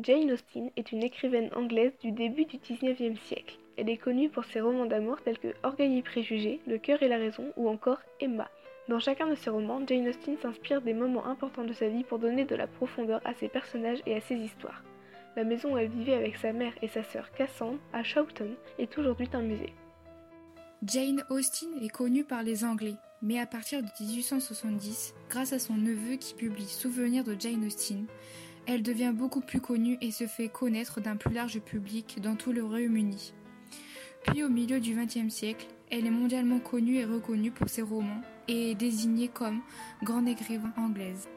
Jane Austen est une écrivaine anglaise du début du XIXe siècle. Elle est connue pour ses romans d'amour tels que Orgueil et préjugés, Le cœur et la raison ou encore Emma. Dans chacun de ses romans, Jane Austen s'inspire des moments importants de sa vie pour donner de la profondeur à ses personnages et à ses histoires. La maison où elle vivait avec sa mère et sa sœur Cassandre, à Chawton, est aujourd'hui un musée. Jane Austen est connue par les Anglais, mais à partir de 1870, grâce à son neveu qui publie Souvenirs de Jane Austen, elle devient beaucoup plus connue et se fait connaître d'un plus large public dans tout le Royaume-Uni. Puis au milieu du XXe siècle, elle est mondialement connue et reconnue pour ses romans et est désignée comme grande écrivain anglaise.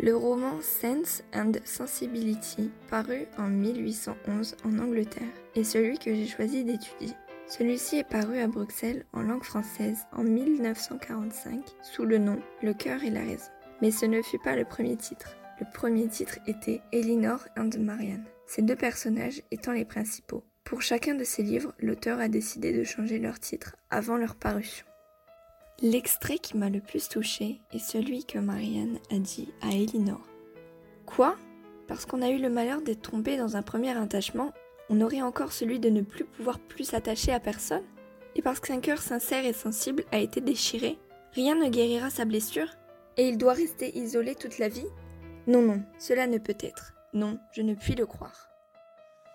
Le roman Sense and Sensibility, paru en 1811 en Angleterre, est celui que j'ai choisi d'étudier. Celui-ci est paru à Bruxelles en langue française en 1945 sous le nom Le cœur et la raison. Mais ce ne fut pas le premier titre. Le premier titre était Elinor and Marianne, ces deux personnages étant les principaux. Pour chacun de ces livres, l'auteur a décidé de changer leur titre avant leur parution. L'extrait qui m'a le plus touché est celui que Marianne a dit à Elinor. Quoi? Parce qu'on a eu le malheur d'être trompé dans un premier attachement, on aurait encore celui de ne plus pouvoir plus s'attacher à personne? Et parce qu'un cœur sincère et sensible a été déchiré, rien ne guérira sa blessure? Et il doit rester isolé toute la vie? Non, non, cela ne peut être. Non, je ne puis le croire.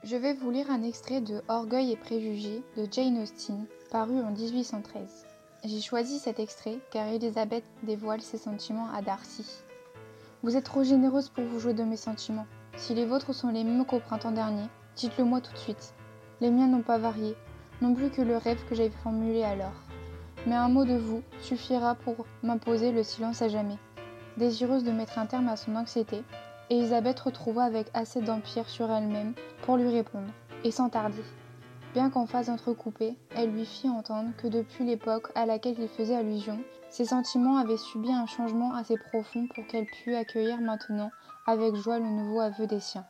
Je vais vous lire un extrait de Orgueil et préjugés de Jane Austen, paru en 1813. J'ai choisi cet extrait car Elisabeth dévoile ses sentiments à Darcy. Vous êtes trop généreuse pour vous jouer de mes sentiments. Si les vôtres sont les mêmes qu'au printemps dernier, dites-le moi tout de suite. Les miens n'ont pas varié, non plus que le rêve que j'avais formulé alors. Mais un mot de vous suffira pour m'imposer le silence à jamais. Désireuse de mettre un terme à son anxiété, Elisabeth retrouva avec assez d'empire sur elle-même pour lui répondre, et sans tarder. Bien qu'en phase entrecoupée, elle lui fit entendre que depuis l'époque à laquelle il faisait allusion, ses sentiments avaient subi un changement assez profond pour qu'elle pût accueillir maintenant avec joie le nouveau aveu des siens.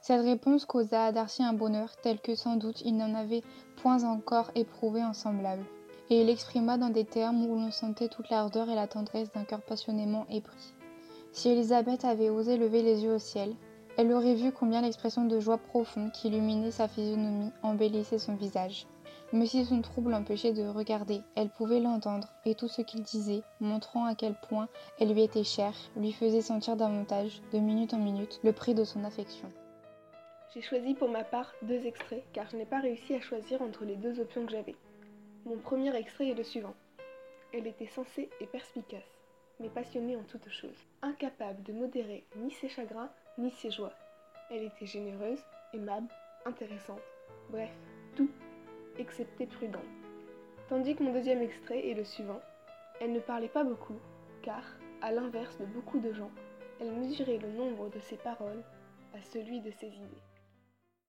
Cette réponse causa à Darcy un bonheur tel que sans doute il n'en avait point encore éprouvé en semblable et il exprima dans des termes où l'on sentait toute l'ardeur et la tendresse d'un cœur passionnément épris. Si Elisabeth avait osé lever les yeux au ciel, elle aurait vu combien l'expression de joie profonde qui illuminait sa physionomie embellissait son visage. Mais si son trouble l'empêchait de regarder, elle pouvait l'entendre, et tout ce qu'il disait, montrant à quel point elle lui était chère, lui faisait sentir davantage, de minute en minute, le prix de son affection. J'ai choisi pour ma part deux extraits, car je n'ai pas réussi à choisir entre les deux options que j'avais. Mon premier extrait est le suivant. Elle était sensée et perspicace, mais passionnée en toutes choses, incapable de modérer ni ses chagrins ni ses joies. Elle était généreuse, aimable, intéressante, bref, tout, excepté prudente. Tandis que mon deuxième extrait est le suivant. Elle ne parlait pas beaucoup, car, à l'inverse de beaucoup de gens, elle mesurait le nombre de ses paroles à celui de ses idées.